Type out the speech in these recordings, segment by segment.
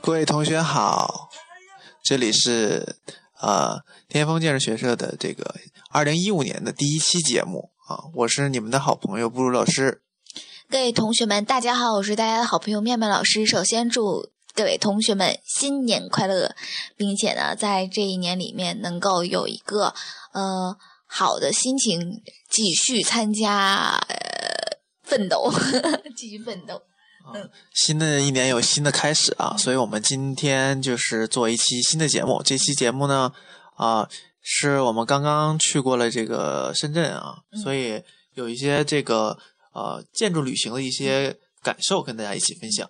各位同学好，这里是呃天风建设学社的这个二零一五年的第一期节目啊，我是你们的好朋友布鲁老师。各位同学们，大家好，我是大家的好朋友面面老师。首先祝各位同学们新年快乐，并且呢，在这一年里面能够有一个呃好的心情，继续参加呃奋斗，继续奋斗。嗯，新的一年有新的开始啊，所以我们今天就是做一期新的节目。这期节目呢，啊，是我们刚刚去过了这个深圳啊，所以有一些这个呃建筑旅行的一些感受跟大家一起分享。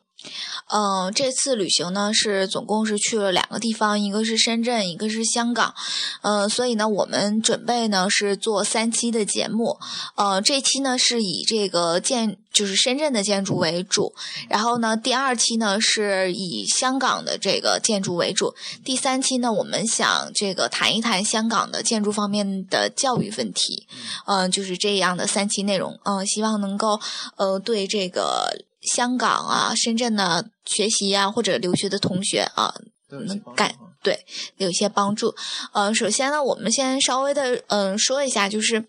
嗯，这次旅行呢是总共是去了两个地方，一个是深圳，一个是香港。嗯，所以呢，我们准备呢是做三期的节目。呃，这期呢是以这个建就是深圳的建筑为主，然后呢第二期呢是以香港的这个建筑为主，第三期呢我们想这个谈一谈香港的建筑方面的教育问题。嗯，就是这样的三期内容。嗯，希望能够呃对这个。香港啊，深圳的，学习啊或者留学的同学啊，能感对有一些帮助。嗯，首先呢，我们先稍微的嗯说一下，就是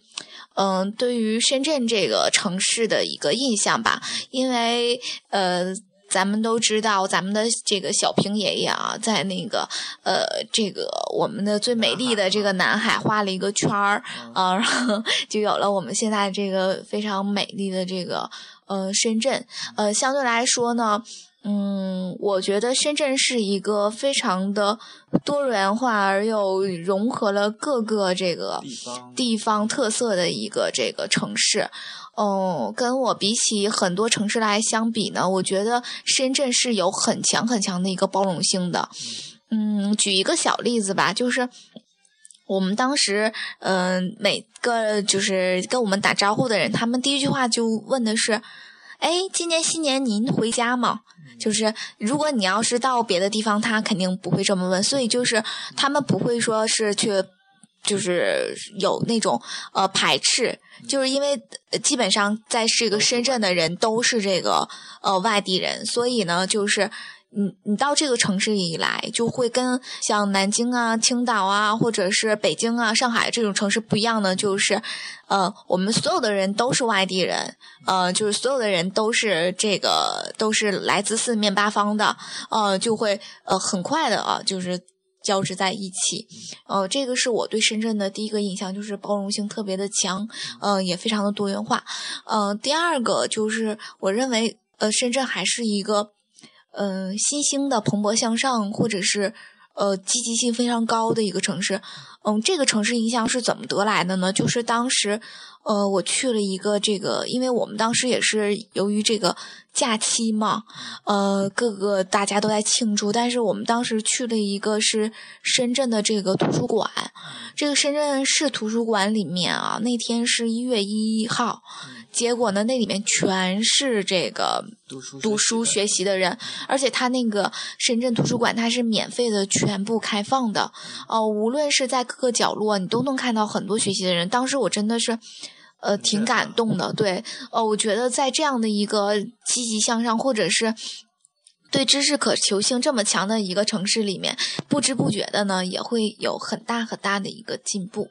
嗯对于深圳这个城市的一个印象吧。因为呃，咱们都知道，咱们的这个小平爷爷啊，在那个呃这个我们的最美丽的这个南海画了一个圈儿啊，然后 就有了我们现在这个非常美丽的这个。呃，深圳，呃，相对来说呢，嗯，我觉得深圳是一个非常的多元化而又融合了各个这个地方特色的一个这个城市。哦，跟我比起很多城市来相比呢，我觉得深圳是有很强很强的一个包容性的。嗯，举一个小例子吧，就是我们当时，嗯，每个就是跟我们打招呼的人，他们第一句话就问的是。哎，今年新年您回家吗？就是如果你要是到别的地方，他肯定不会这么问，所以就是他们不会说是去，就是有那种呃排斥，就是因为基本上在这个深圳的人都是这个呃外地人，所以呢就是。你你到这个城市以来，就会跟像南京啊、青岛啊，或者是北京啊、上海这种城市不一样的，就是，呃，我们所有的人都是外地人，呃，就是所有的人都是这个都是来自四面八方的，呃，就会呃很快的啊，就是交织在一起，呃，这个是我对深圳的第一个印象，就是包容性特别的强，呃，也非常的多元化，呃，第二个就是我认为，呃，深圳还是一个。嗯，新兴的、蓬勃向上，或者是呃积极性非常高的一个城市。嗯，这个城市印象是怎么得来的呢？就是当时，呃，我去了一个这个，因为我们当时也是由于这个假期嘛，呃，各个大家都在庆祝，但是我们当时去了一个是深圳的这个图书馆。这个深圳市图书馆里面啊，那天是一月一号。结果呢，那里面全是这个读书学习的人，而且他那个深圳图书馆它是免费的，全部开放的。哦，无论是在各个角落，你都能看到很多学习的人。当时我真的是，呃，挺感动的。对，呃，我觉得在这样的一个积极向上，或者是对知识渴求性这么强的一个城市里面，不知不觉的呢，也会有很大很大的一个进步。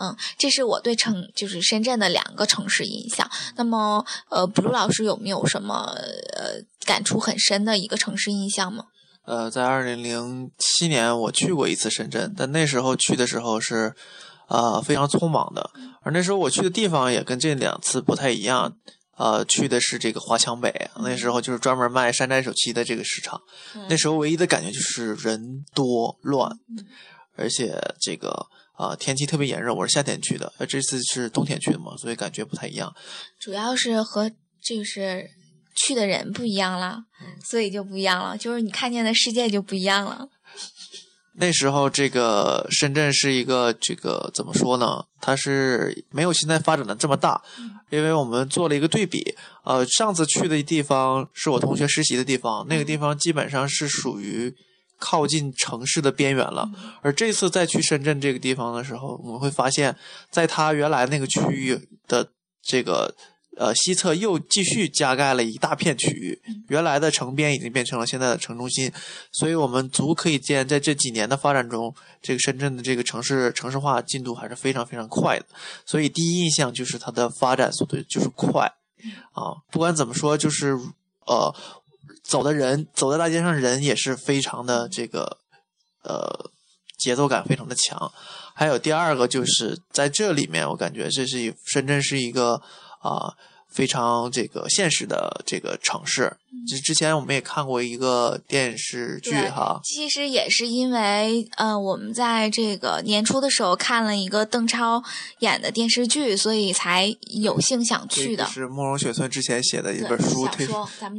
嗯，这是我对城就是深圳的两个城市印象。那么，呃，布鲁老师有没有什么呃感触很深的一个城市印象吗？呃，在二零零七年我去过一次深圳，但那时候去的时候是啊非常匆忙的，而那时候我去的地方也跟这两次不太一样。呃，去的是这个华强北，那时候就是专门卖山寨手机的这个市场。那时候唯一的感觉就是人多乱，而且这个。啊，天气特别炎热，我是夏天去的，呃，这次是冬天去的嘛，所以感觉不太一样。主要是和就是去的人不一样了，所以就不一样了，就是你看见的世界就不一样了。那时候这个深圳是一个这个怎么说呢？它是没有现在发展的这么大，因为我们做了一个对比。呃，上次去的地方是我同学实习的地方，那个地方基本上是属于。靠近城市的边缘了，而这次再去深圳这个地方的时候，我们会发现，在它原来那个区域的这个。呃，西侧又继续加盖了一大片区域，原来的城边已经变成了现在的城中心，所以我们足可以见，在这几年的发展中，这个深圳的这个城市城市化进度还是非常非常快的。所以第一印象就是它的发展速度就是快，啊，不管怎么说，就是呃，走的人走在大街上人也是非常的这个呃节奏感非常的强。还有第二个就是在这里面，我感觉这是一深圳是一个。啊，非常这个现实的这个城市，就之前我们也看过一个电视剧哈。其实也是因为，呃，我们在这个年初的时候看了一个邓超演的电视剧，所以才有幸想去的。是慕容雪村之前写的一本书，推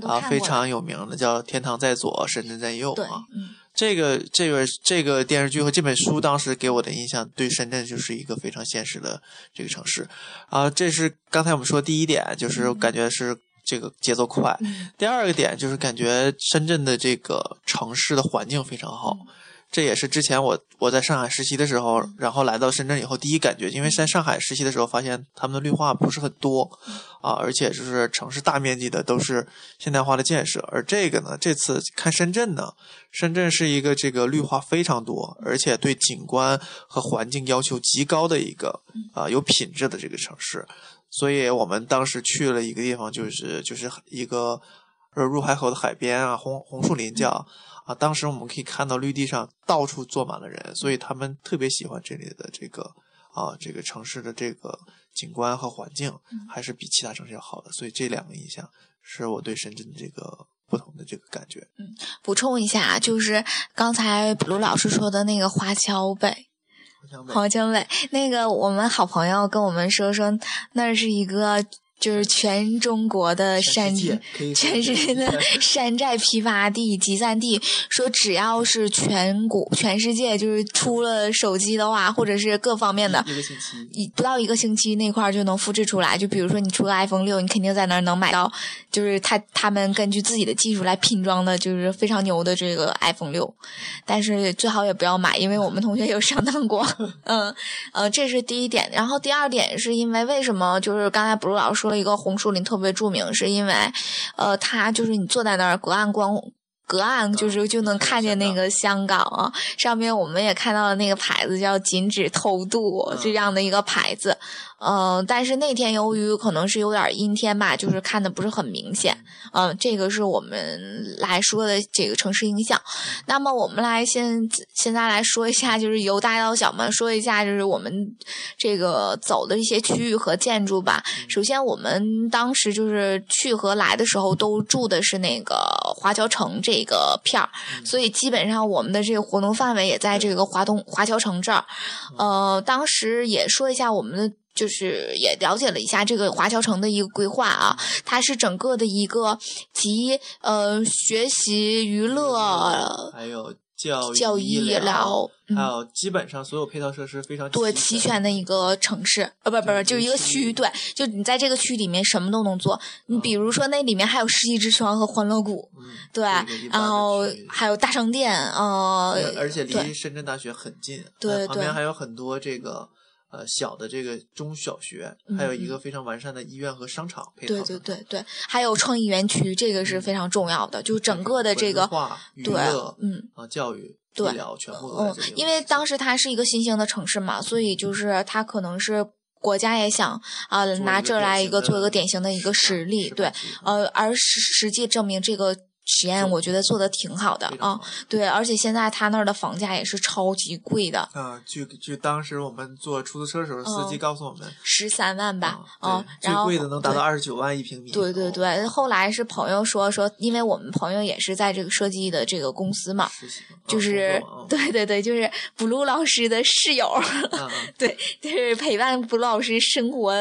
啊非常有名的，叫《天堂在左，深圳在右》啊。嗯。这个这个这个电视剧和这本书当时给我的印象，对深圳就是一个非常现实的这个城市啊。这是刚才我们说第一点，就是感觉是这个节奏快。第二个点就是感觉深圳的这个城市的环境非常好。这也是之前我我在上海实习的时候，然后来到深圳以后第一感觉，因为在上海实习的时候发现他们的绿化不是很多啊，而且就是城市大面积的都是现代化的建设，而这个呢，这次看深圳呢，深圳是一个这个绿化非常多，而且对景观和环境要求极高的一个啊有品质的这个城市，所以我们当时去了一个地方，就是就是一个呃入海口的海边啊，红红树林叫。啊，当时我们可以看到绿地上到处坐满了人，所以他们特别喜欢这里的这个啊，这个城市的这个景观和环境，还是比其他城市要好的。所以这两个印象是我对深圳的这个不同的这个感觉。嗯，补充一下，就是刚才卢老师说的那个华侨北，华侨北那个，我们好朋友跟我们说说，那是一个。就是全中国的山，全世界的 山寨批发地、集散地。说只要是全国、全世界，就是出了手机的话，或者是各方面的，不到一个星期那块儿就能复制出来。就比如说你出个 iPhone 六，你肯定在那儿能买到，就是他他们根据自己的技术来拼装的，就是非常牛的这个 iPhone 六。但是最好也不要买，因为我们同学有上当过。嗯呃，这是第一点。然后第二点是因为为什么？就是刚才不是老师。说了一个红树林特别著名，是因为，呃，它就是你坐在那儿，隔岸观，隔岸就是就能看见那个香港啊。上面我们也看到了那个牌子，叫“禁止偷渡”这样的一个牌子。嗯，但是那天由于可能是有点阴天吧，就是看的不是很明显。嗯，这个是我们来说的这个城市影响。那么我们来现现在来说一下，就是由大到小嘛，说一下就是我们这个走的一些区域和建筑吧。首先，我们当时就是去和来的时候都住的是那个华侨城这个片儿，所以基本上我们的这个活动范围也在这个华东华侨城这儿。呃，当时也说一下我们的。就是也了解了一下这个华侨城的一个规划啊，它是整个的一个集呃学习、娱乐，还有教育、教育、医疗，还有基本上所有配套设施非常对齐全的一个城市，呃，不不不，就是一个区域，对，就你在这个区里面什么都能做，你比如说那里面还有世纪之窗和欢乐谷，对，然后还有大商店，呃，而且离深圳大学很近，对，旁边还有很多这个。呃，小的这个中小学，还有一个非常完善的医院和商场配套。对对对对，还有创意园区，这个是非常重要的。就整个的这个对，嗯啊，教育、医疗全部嗯，因为当时它是一个新兴的城市嘛，所以就是它可能是国家也想啊拿这来一个做一个典型的一个实例，对，呃，而实实际证明这个。实验我觉得做的挺好的啊，对，而且现在他那儿的房价也是超级贵的。啊，据据当时我们坐出租车的时候，司机告诉我们十三万吧，啊，最贵的能达到二十九万一平米。对对对，后来是朋友说说，因为我们朋友也是在这个设计的这个公司嘛，就是对对对，就是补录老师的室友，对，就是陪伴补录老师生活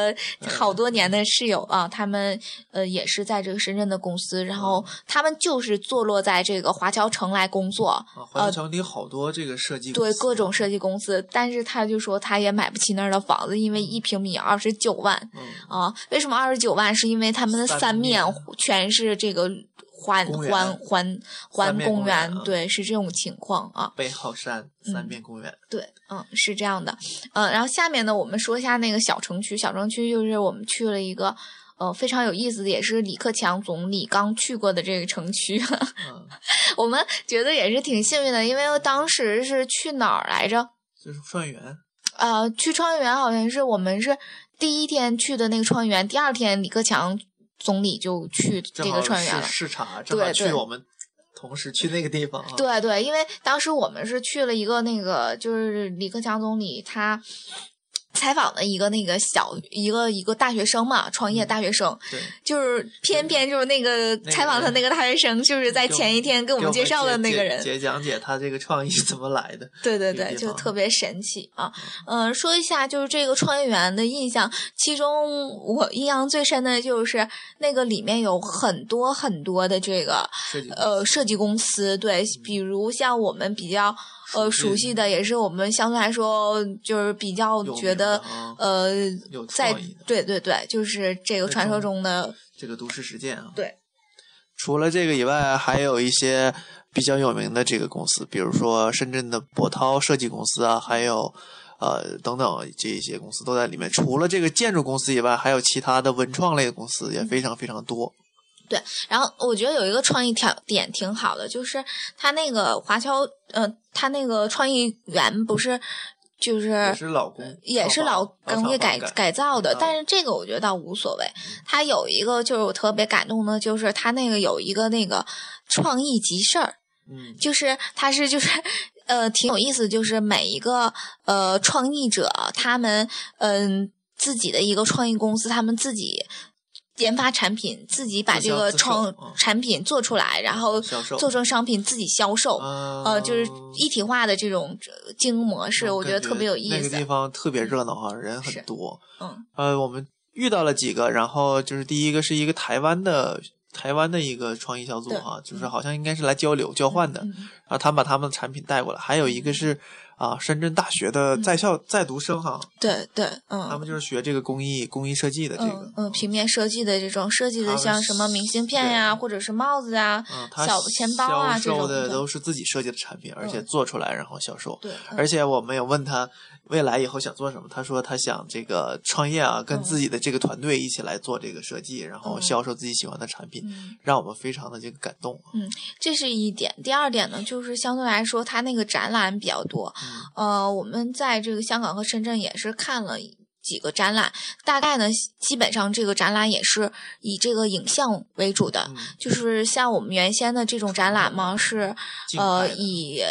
好多年的室友啊，他们呃也是在这个深圳的公司，然后他们就。就是坐落在这个华侨城来工作，华侨城里好多这个设计对各种设计公司，但是他就说他也买不起那儿的房子，因为一平米二十九万啊。为什么二十九万？是因为他们的三面全是这个环环环环公园，对，是这种情况啊。背靠山三面公园，对，嗯，是这样的，嗯，然后下面呢，我们说一下那个小城区。小城区就是我们去了一个，呃，非常有意思的，也是李克强总理刚去过的这个城区。嗯，我们觉得也是挺幸运的，因为当时是去哪儿来着？就是创业园，呃，去创业园好像是我们是第一天去的那个创业园，第二天李克强总理就去这个创业园了是。视察，正好对对去我们同时去那个地方啊。对对，因为当时我们是去了一个那个，就是李克强总理他采访的一个那个小一个一个大学生嘛，创业大学生，对，就是偏偏就是那个采访他那个大学生，就是在前一天跟我们介绍的那个人，姐讲解他这个创意怎么来的。对对对，就特别神奇啊。嗯、说一下就是这个创业园的印象，其中我印象最深的就是那个里面有很多很多的这个设呃设计公司，对，比如像我们比较呃熟悉的，也是我们相对来说就是比较觉得啊呃在对对对，就是这个传说中中的这个都市实践啊。对。除了这个以外，还有一些比较有名的这个公司，比如说深圳的博涛设计公司啊，还有呃等等这一些公司都在里面。除了这个建筑公司以外，还有其他的文创类的公司也非常非常多。然后我觉得有一个创意条点挺好的，就是他那个华侨，呃，他那个创意园不是就是也是老工，也是老工业改改改造的但是这个我觉得倒无所谓。他有一个就是我特别感动的，就是他那个有一个那个创意集市儿，嗯，就是他是就是呃挺有意思，就是每一个呃创意者他们嗯、自己的一个创意公司，他们自己。研发产品，自己把这个创嗯。产品做出来，然后做成商品自己销售，呃呃，就是一体化的这种呃经营模式，我觉得特别有意思那个地。方特别热闹哈，人很多。嗯。呃，我们遇到了几个，然后就是第一个是一个台湾的台湾的一个创意小组对哈，就是好像应该是来交流交换的，嗯然后他们把他们的产品带过来，还有一个是啊深圳大学的在校在读生哈，对对，嗯，他们就是学这个工艺工艺设计的这个嗯，嗯，平面设计的这种设计的，像什么明信片呀，或者是帽子呀，嗯，小钱包啊这种的的都是自己设计的产品，而且嗯。做出来然后销售。而且我们有问他未来以后想做什么，他说他想这个创业啊，跟嗯自己的这个团队一起来做这个设计，然后嗯销售自己喜欢的产品，嗯，让我们非常的这个感动。嗯这是一点。第二点呢，就是相对来说，他那个展览比较多。呃，我们在这个香港和深圳也是看了。几个展览，大概呢，基本上这个展览也是以这个影像为主的，嗯，就是像我们原先的这种展览嘛，是呃以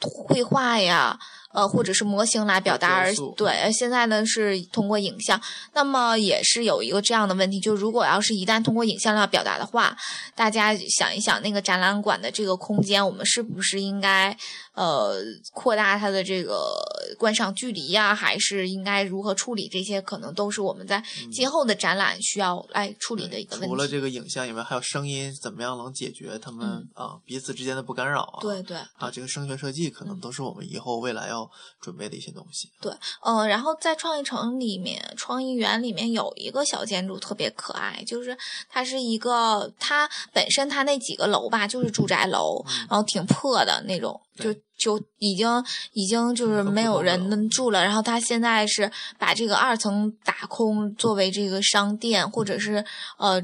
绘画呀，呃或者是模型来表达，而对现在呢是通过影像，那么也是有一个这样的问题，就如果要是一旦通过影像来表达的话，大家想一想那个展览馆的这个空间，我们是不是应该呃扩大它的这个观赏距离呀，还是应该如何处理这些，可能都是我们在今后的展览需要来处理的一个问题。除了这个影像以外，还有声音，怎么样能解决他们、啊彼此之间的不干扰啊？嗯对对，啊，这个声学设计可能都是我们以后未来要准备的一些东西。对嗯，然后在创意城里面，创意园里面有一个小建筑特别可爱，就是它是一个，它本身它那几个楼吧，就是住宅楼，嗯然后挺破的那种，就对就已经已经就是没有人住了。然后他现在是把这个二层打空，作为这个商店或者是呃。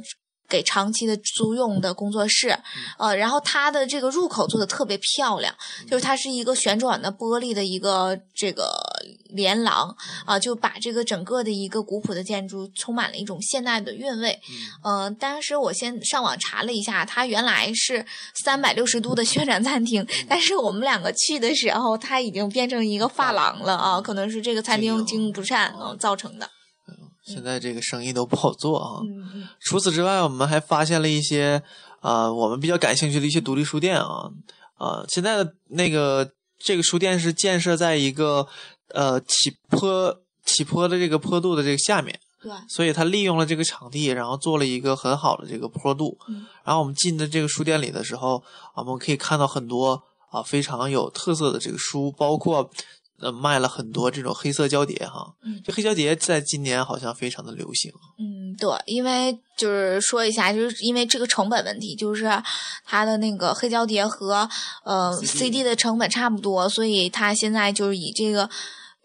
给长期的租用的工作室，呃，然后它的这个入口做的特别漂亮，就是它是一个旋转的玻璃的一个这个连廊啊、就把这个整个的一个古朴的建筑充满了一种现代的韵味。嗯、当时我先上网查了一下，它原来是三百六十度的旋转餐厅，但是我们两个去的时候，它已经变成一个发廊了啊，可能是这个餐厅经营不善嗯造成的。现在这个生意都不好做啊。除此之外，我们还发现了一些啊、呃我们比较感兴趣的一些独立书店啊啊、现在的那个这个书店是建设在一个呃起坡起坡的这个坡度的这个下面，对，所以它利用了这个场地，然后做了一个很好的这个坡度。嗯然后我们进的这个书店里的时候，啊我们可以看到很多啊非常有特色的这个书，包括呃卖了很多这种黑色胶碟哈。嗯这黑胶碟在今年好像非常的流行。嗯，对，因为就是说一下，就是因为这个成本问题，就是它的那个黑胶碟和呃 CD 的成本差不多，所以它现在就是以这个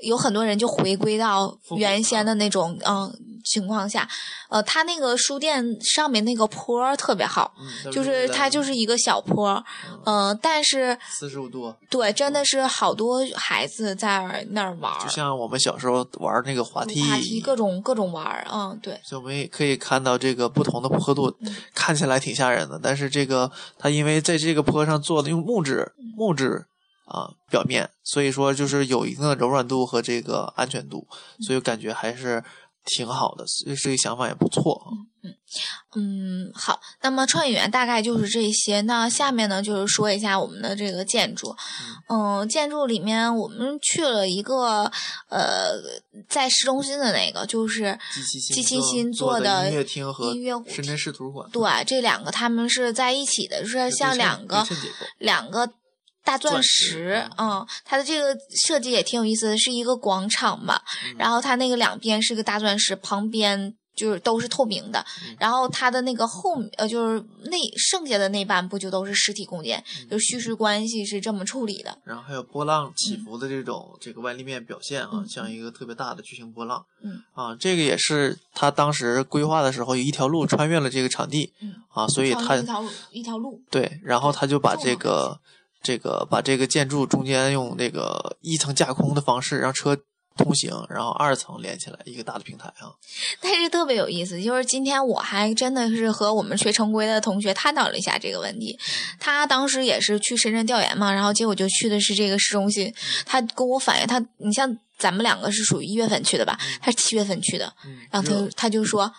有很多人就回归到原先啊的那种嗯、情况下，呃，它那个书店上面那个坡特别好，嗯，就是它就是一个小坡儿，嗯、但是四十五度，对，真的是好多孩子在那儿玩就，像我们小时候玩那个滑梯，滑梯各种各种玩儿，嗯，对。所以我们也可以看到这个不同的坡度，嗯看起来挺吓人的。但是这个它因为在这个坡上做的用木质嗯木质啊表面，所以说就是有一定的柔软度和这个安全度，嗯所以感觉还是挺好的。所以这个想法也不错。嗯嗯，好，那么创意园大概就是这些。那下面呢，就是说一下我们的这个建筑。嗯，建筑里面我们去了一个呃，在市中心的那个，就是机器新做的音乐厅和音乐深圳市图书馆，对这两个他们是在一起的，是像两个两个大钻钻石石，嗯，它的这个设计也挺有意思的，是一个广场嘛，嗯。然后它那个两边是个大钻石，旁边就是都是透明的，嗯。然后它的那个后呃就是那剩下的那半部就都是实体空间，嗯就叙事关系是这么处理的，然后还有波浪起伏的这种这个外立面表现啊，嗯像一个特别大的巨型波浪。嗯。啊，这个也是他当时规划的时候，有一条路穿越了这个场地嗯，啊，所以他一条路一条路，对，然后他就把这个这个把这个建筑中间用那个一层架空的方式让车通行，然后二层连起来一个大的平台啊。但是特别有意思，就是今天我还真的是和我们学城规的同学探讨了一下这个问题。他当时也是去深圳调研嘛，然后结果就去的是这个市中心。他跟我反映，他你像咱们两个是属于一月份去的吧，他是七月份去的，嗯，然后他就他就说。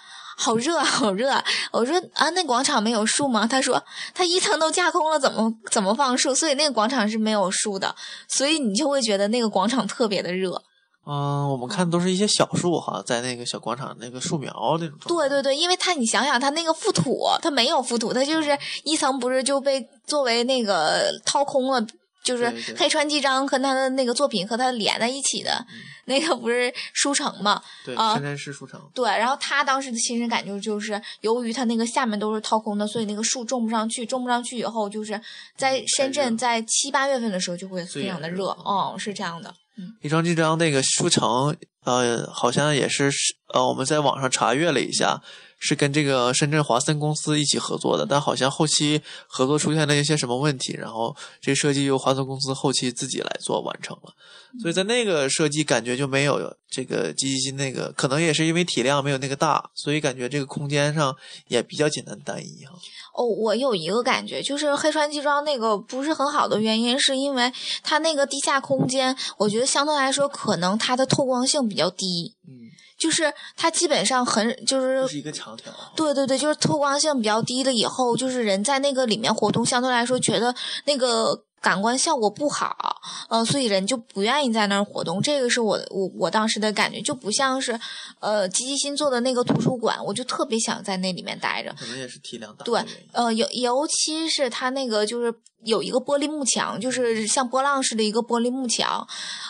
好热啊，好热啊！我说啊，那广场没有树吗？他说他一层都架空了，怎么怎么放树？所以那个广场是没有树的，所以你就会觉得那个广场特别的热。嗯，我们看都是一些小树哈，在那个小广场那个树苗那种。对对对，因为它你想想，它那个覆土，它没有覆土，它就是一层不是就被作为那个掏空了，就是黑川纪章和他的那个作品和他连在一起的，那个不是书城嘛？对，啊深圳是书城。对，然后他当时的亲身感受就是，由于他那个下面都是掏空的，所以那个树种不上去，种不上去以后，就是在深圳在七八月份的时候就会非常的热，嗯，是这样的。一张这张那个书城，呃，好像也是呃，我们在网上查阅了一下，是跟这个深圳华森公司一起合作的，但好像后期合作出现了一些什么问题，然后这设计由华森公司后期自己来做完成了，所以在那个设计感觉就没有这个机器心那个，可能也是因为体量没有那个大，所以感觉这个空间上也比较简单单一哈。哦，我有一个感觉，就是黑川纪章那个不是很好的原因，是因为它那个地下空间，我觉得相对来说可能它的透光性比较低，嗯，就是它基本上很就是是一个长条。对对对，就是透光性比较低了以后，就是人在那个里面活动，相对来说觉得那个感官效果不好，呃，所以人就不愿意在那儿活动。这个是我我我当时的感觉，就不像是呃积极新做的那个图书馆，我就特别想在那里面待着。可能也是体量大对。呃，尤尤其是它那个就是有一个玻璃幕墙，就是像波浪式的一个玻璃幕墙，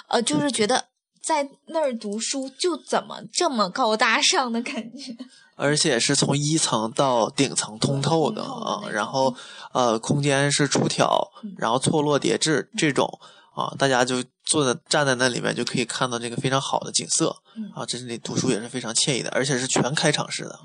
呃，就是觉得在那儿读书就怎么这么高大上的感觉。而且是从一层到顶层通透的啊然后呃，空间是出挑嗯，然后错落叠置这种啊，大家就坐在站在那里面就可以看到这个非常好的景色嗯啊，这里读书也是非常惬意的，而且是全开场式的。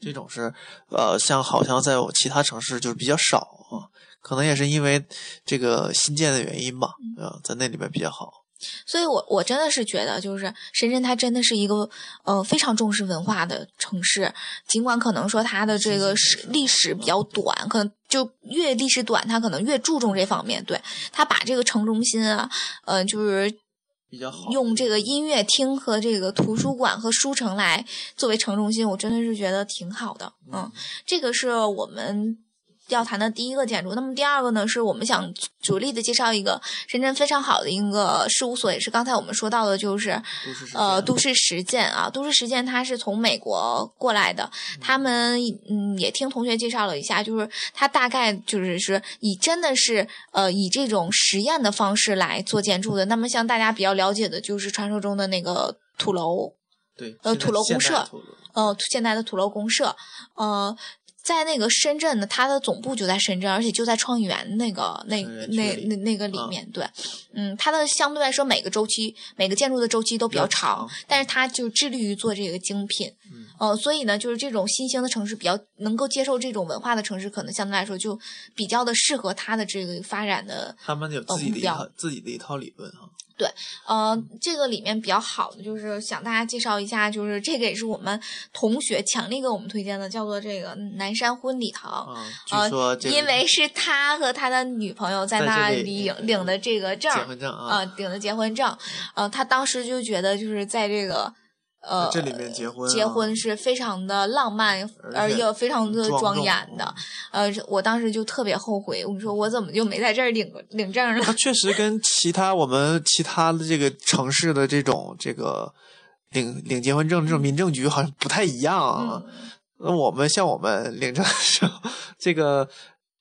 这种是呃，像好像在我其他城市就是比较少啊，可能也是因为这个新建的原因吧，嗯啊，在那里面比较好。所以我我真的是觉得，就是深圳，它真的是一个呃非常重视文化的城市。尽管可能说它的这个史历史比较短，可能就越历史短，它可能越注重这方面。对，它把这个城中心啊，呃，就是比较好用这个音乐厅和这个图书馆和书城来作为城中心，我真的是觉得挺好的。嗯，这个是我们。要谈的第一个建筑，那么第二个呢，是我们想着力的介绍一个深圳非常好的一个事务所，也是刚才我们说到的，就是呃，都市实践啊，都市实践它是从美国过来的，他们嗯也听同学介绍了一下，就是它大概就是是以真的是呃以这种实验的方式来做建筑的。那么像大家比较了解的，就是传说中的那个土楼。对，呃土楼公社呃，现在的土楼公社，呃，在那个深圳呢，它的总部就在深圳，而且就在创意园那个那那那那个里嗯。面，对，嗯，它的相对来说每个周期每个建筑的周期都比较长长，但是它就致力于做这个精品，嗯。呃，所以呢，就是这种新兴的城市比较能够接受这种文化的城市，可能相对来说就比较的适合它的这个发展的他们有自己的一套自己的一套理论哈。呃，这个里面比较好的就是想大家介绍一下，就是这个也是我们同学强力给我们推荐的，叫做这个南山婚礼堂。呃说这个因为是他和他的女朋友在在那里里领领的这个证儿，结婚证啊，呃，领的结婚证，呃，他当时就觉得就是在这个呃这里面结婚啊结婚是非常的浪漫，而又非常的庄严的。呃，我当时就特别后悔，我说我怎么就没在这儿领过领证呢它？确实跟其他我们其他的这个城市的这种这个领领结婚证这种民政局好像不太一样啊。嗯那我们像我们领证的时候，这个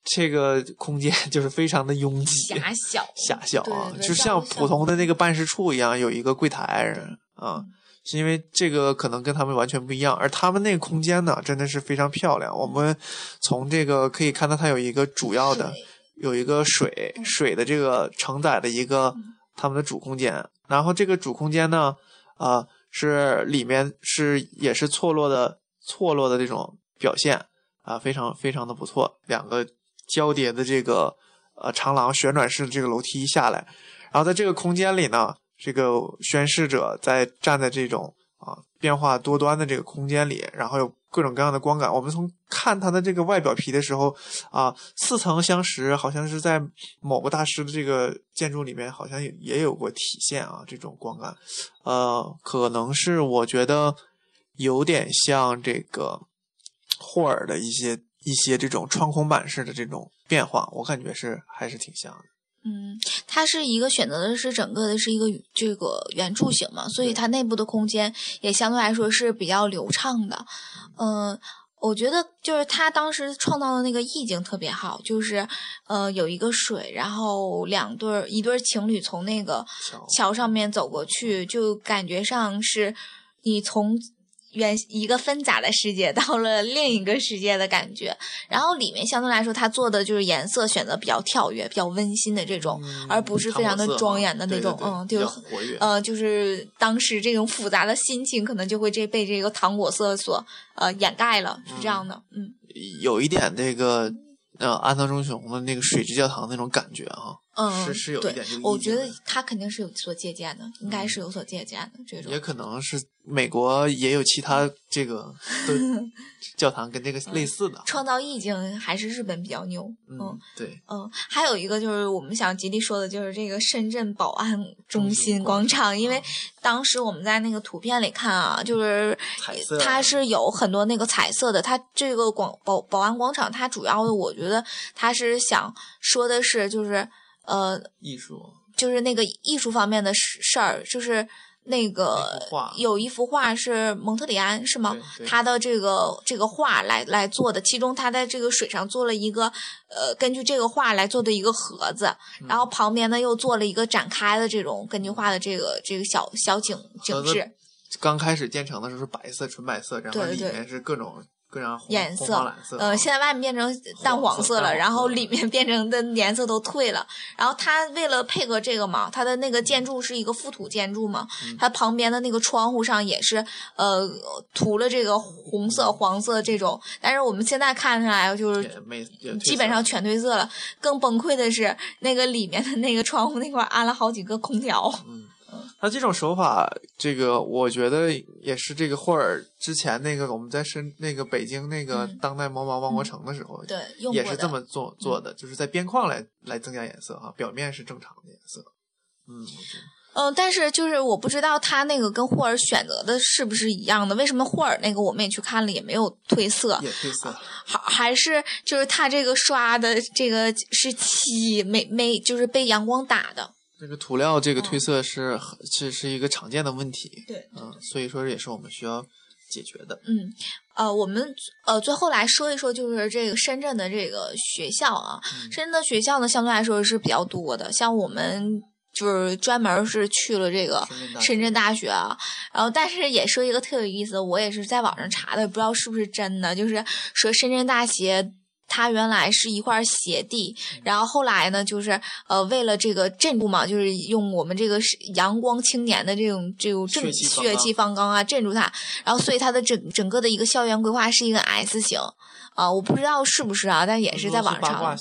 这个空间就是非常的拥挤。狭小，狭小啊，就像普通的那个办事处一样，有一个柜台嗯啊，是因为这个可能跟他们完全不一样，而他们那个空间呢，真的是非常漂亮。我们从这个可以看到，它有一个主要的，有一个水水的这个承载的一个嗯。他们的主空间，然后这个主空间呢，啊、是里面是也是错落的错落的这种表现啊，非常非常的不错，两个交叠的这个呃长廊旋转式的这个楼梯下来，然后在这个空间里呢，这个宣誓者在站在这种啊变化多端的这个空间里，然后有各种各样的光感。我们从看它的这个外表皮的时候啊，似曾相识，好像是在某个大师的这个建筑里面，好像也也有过体现啊，这种光感。呃，可能是我觉得有点像这个霍尔的一些一些这种穿孔板式的这种变化，我感觉是还是挺像的。嗯，它是一个选择的是整个的是一个这个圆柱形嘛，所以它内部的空间也相对来说是比较流畅的。嗯、我觉得就是他当时创造的那个意境特别好，就是呃有一个水，然后两对儿一对儿情侣从那个桥。桥上面走过去，就感觉上是你从原一个纷杂的世界到了另一个世界的感觉。然后里面相对来说，它做的就是颜色选择比较跳跃、比较温馨的这种，嗯而不是非常的庄严的那种。嗯，就是活跃。呃，就是当时这种复杂的心情，可能就会这被这个糖果色所呃掩盖了，是这样的。嗯有一点这个呃安藤忠雄的那个水之教堂那种感觉啊，嗯，是是有一对点这个，我觉得他肯定是有所借鉴的，应该是有所借鉴的这种。也。可能是美国也有其他这个的教堂跟这个类似的。创造意境还是日本比较牛，嗯嗯，对，嗯，还有一个就是我们想极力说的，就是这个深圳宝安中中心心广广场，因为嗯。当时我们在那个图片里看啊，就是它是有很多那个彩色的，它这个广宝宝安广场，它主要的我觉得它是想说的是就是呃艺术。就是那个艺术方面的事事儿，就是那个画。有一幅画是蒙特里安是吗？他的这个这个画来来做的，其中他在这个水上做了一个呃，根据这个画来做的一个盒子，嗯然后旁边呢又做了一个展开的这种根据画的这个这个小小景景致。刚开始建成的时候是白色，纯白色，然后里面是各种颜色。呃，现在外面变成淡黄色了，色然后里面变成的颜色都褪了。然后它为了配合这个嘛，它的那个建筑是一个覆土建筑嘛，嗯它旁边的那个窗户上也是呃涂了这个红色、黄色这种。但是我们现在看下来就是基本上全褪色了。更崩溃的是，那个里面的那个窗户那块儿安了好几个空调。嗯，他这种手法，这个我觉得也是这个霍尔之前那个我们在深那个北京那个嗯当代魔毛万国城的时候，对，用过的。也是这么做做的，就是在边框来来增加颜色哈，表面是正常的颜色。嗯，嗯，但是就是我不知道他那个跟霍尔选择的是不是一样的？为什么霍尔那个我们也去看了，也没有褪色？也褪色了。还还是就是他这个刷的这个是漆，没没就是被阳光打的。这个涂料这个嗯褪色是这是是一个常见的问题，对，嗯，所以说也是我们需要解决的。嗯，呃，我们呃最后来说一说，就是这个深圳的这个学校啊，嗯深圳的学校呢相对来说是比较多的，像我们。就是专门是去了这个深圳大学啊，然后但是也说一个特有意思，我也是在网上查的，不知道是不是真的，就是说深圳大学。它原来是一块斜地，然后后来呢，就是呃，为了这个镇住嘛，就是用我们这个阳光青年的这种这种正血气方刚啊镇住它，然后所以它的整整个的一个校园规划是一个 S 型啊，我不知道是不是啊，但也是在网上。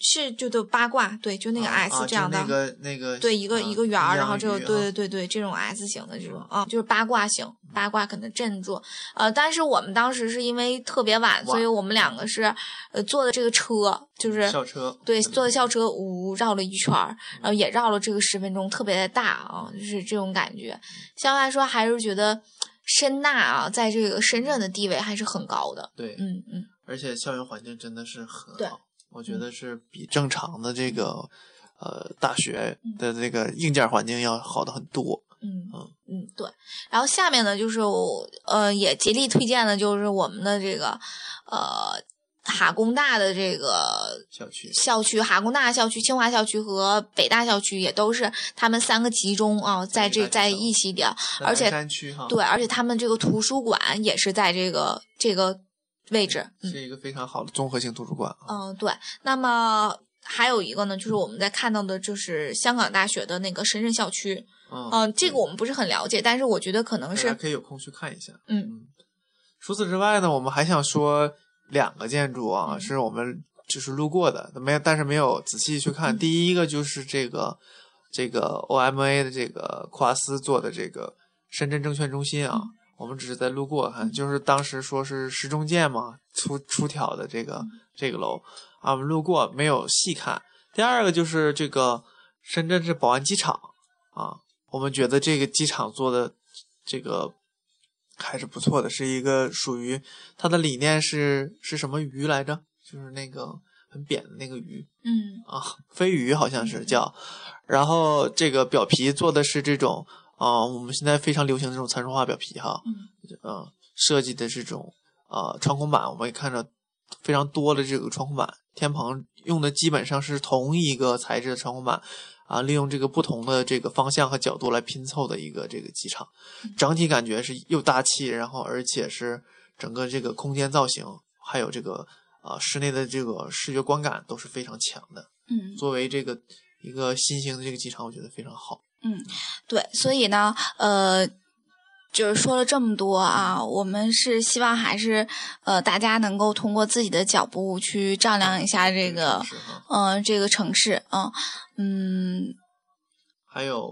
是，就都八卦，对，就那个 S 这样的，那个那个，对，一个一个圆儿，然后就对对对对，这种 S 型的这种啊，就是八卦型，八卦可能镇住。呃，但是我们当时是因为特别晚，所以我们两个是呃坐的这个车，就是校车，对，坐的校车，呜绕了一圈儿，然后也绕了这个十分钟，特别的大啊，就是这种感觉。相对来说，还是觉得深大啊，在这个深圳的地位还是很高的。对，嗯嗯，而且校园环境真的是很好。我觉得是比正常的这个呃大学的这个硬件环境要好的很多。嗯嗯嗯，对。然后下面呢，就是我呃也极力推荐的，就是我们的这个呃哈工大的这个校区，校区哈工大校区、清华校区和北大校区也都是他们三个集中啊，在这在一起的，而且对，而且他们这个图书馆也是在这个这个。位置是一个非常好的综合性图书馆。嗯，对。那么还有一个呢，就是我们在看到的，就是香港大学的那个深圳校区。嗯，这个我们不是很了解，但是我觉得可能是可以有空去看一下。嗯。除此之外呢，我们还想说两个建筑啊，是我们就是路过的，没有，但是没有仔细去看。第一个就是这个这个 OMA 的这个库瓦斯做的这个深圳证券中心啊。我们只是在路过看，就是当时说是市中建嘛，出出挑的这个这个楼啊，我们路过没有细看。第二个就是这个深圳市宝安机场啊，我们觉得这个机场做的这个还是不错的，是一个属于它的理念是是什么鱼来着？就是那个很扁的那个鱼，嗯啊，飞鱼好像是叫。然后这个表皮做的是这种。啊，我们现在非常流行这种参数化表皮哈，嗯，设计的这种呃穿孔板，我们也看着非常多的这个穿孔板，天棚用的基本上是同一个材质的穿孔板，啊，利用这个不同的这个方向和角度来拼凑的一个这个机场，整体感觉是又大气，然后而且是整个这个空间造型，还有这个啊室内的这个视觉观感都是非常强的，嗯，作为这个一个新型的这个机场，我觉得非常好。嗯，对，所以呢，呃，就是说了这么多啊，我们是希望还是呃，大家能够通过自己的脚步去丈量一下这个，嗯，这个城市啊，嗯，还有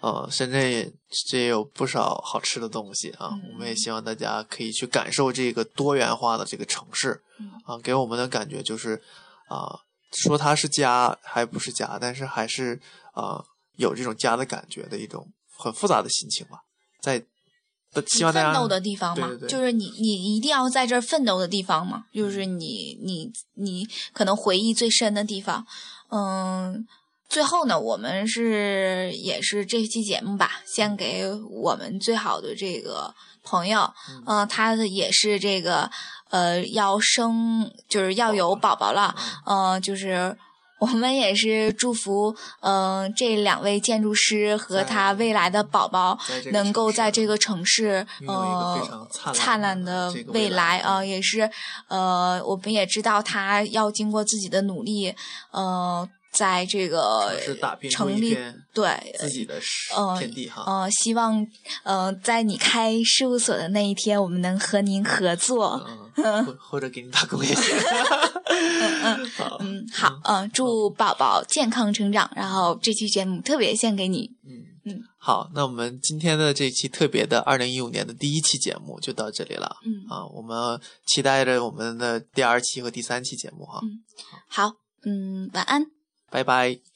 呃，深圳也这有不少好吃的东西啊，我们也希望大家可以去感受这个多元化的这个城市啊，给我们的感觉就是啊，说它是家还不是家，但是还是啊。有这种家的感觉的一种很复杂的心情吧，在希望大家奋斗的地方嘛，就是你你一定要在这儿奋斗的地方嘛，就是你你你可能回忆最深的地方。嗯，最后呢，我们是也是这期节目吧，献给我们最好的这个朋友，嗯，他的也是这个呃要生就是要有宝宝了，嗯，就是。我们也是祝福，嗯，这两位建筑师和他未来的宝宝能够在这个城市，呃，灿烂的未来啊，也是，呃，我们也知道他要经过自己的努力，呃。在这个成立对自己的天地哈，呃，希望呃，在你开事务所的那一天，我们能和您合作，嗯，或者给你打工也行。嗯嗯嗯，好，嗯，祝宝宝健康成长。然后这期节目特别献给你。嗯嗯，好，那我们今天的这期特别的二零一五年的第一期节目就到这里了。嗯啊，我们期待着我们的第二期和第三期节目哈。嗯，好，嗯，晚安。拜拜。